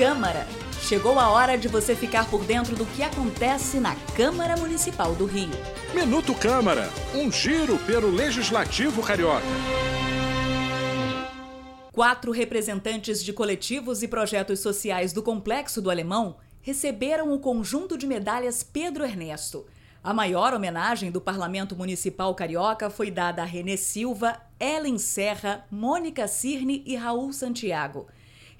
Câmara. Chegou a hora de você ficar por dentro do que acontece na Câmara Municipal do Rio. Minuto Câmara, um giro pelo Legislativo Carioca. Quatro representantes de coletivos e projetos sociais do Complexo do Alemão receberam o conjunto de medalhas Pedro Ernesto. A maior homenagem do Parlamento Municipal Carioca foi dada a Renê Silva, Ellen Serra, Mônica Cirne e Raul Santiago.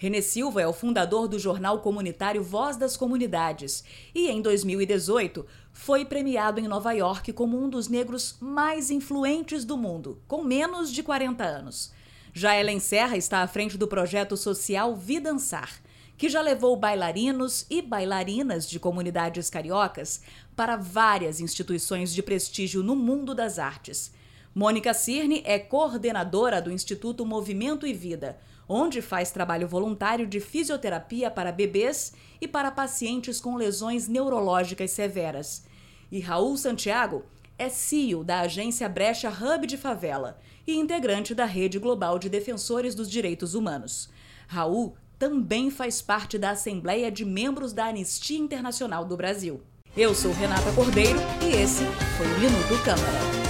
Renê Silva é o fundador do jornal comunitário Voz das Comunidades e, em 2018, foi premiado em Nova York como um dos negros mais influentes do mundo, com menos de 40 anos. Já Ellen Serra está à frente do projeto social Vidançar que já levou bailarinos e bailarinas de comunidades cariocas para várias instituições de prestígio no mundo das artes. Mônica Cirne é coordenadora do Instituto Movimento e Vida, onde faz trabalho voluntário de fisioterapia para bebês e para pacientes com lesões neurológicas severas. E Raul Santiago é CEO da agência Brecha Hub de Favela e integrante da Rede Global de Defensores dos Direitos Humanos. Raul também faz parte da Assembleia de Membros da Anistia Internacional do Brasil. Eu sou Renata Cordeiro e esse foi o Minuto Câmara.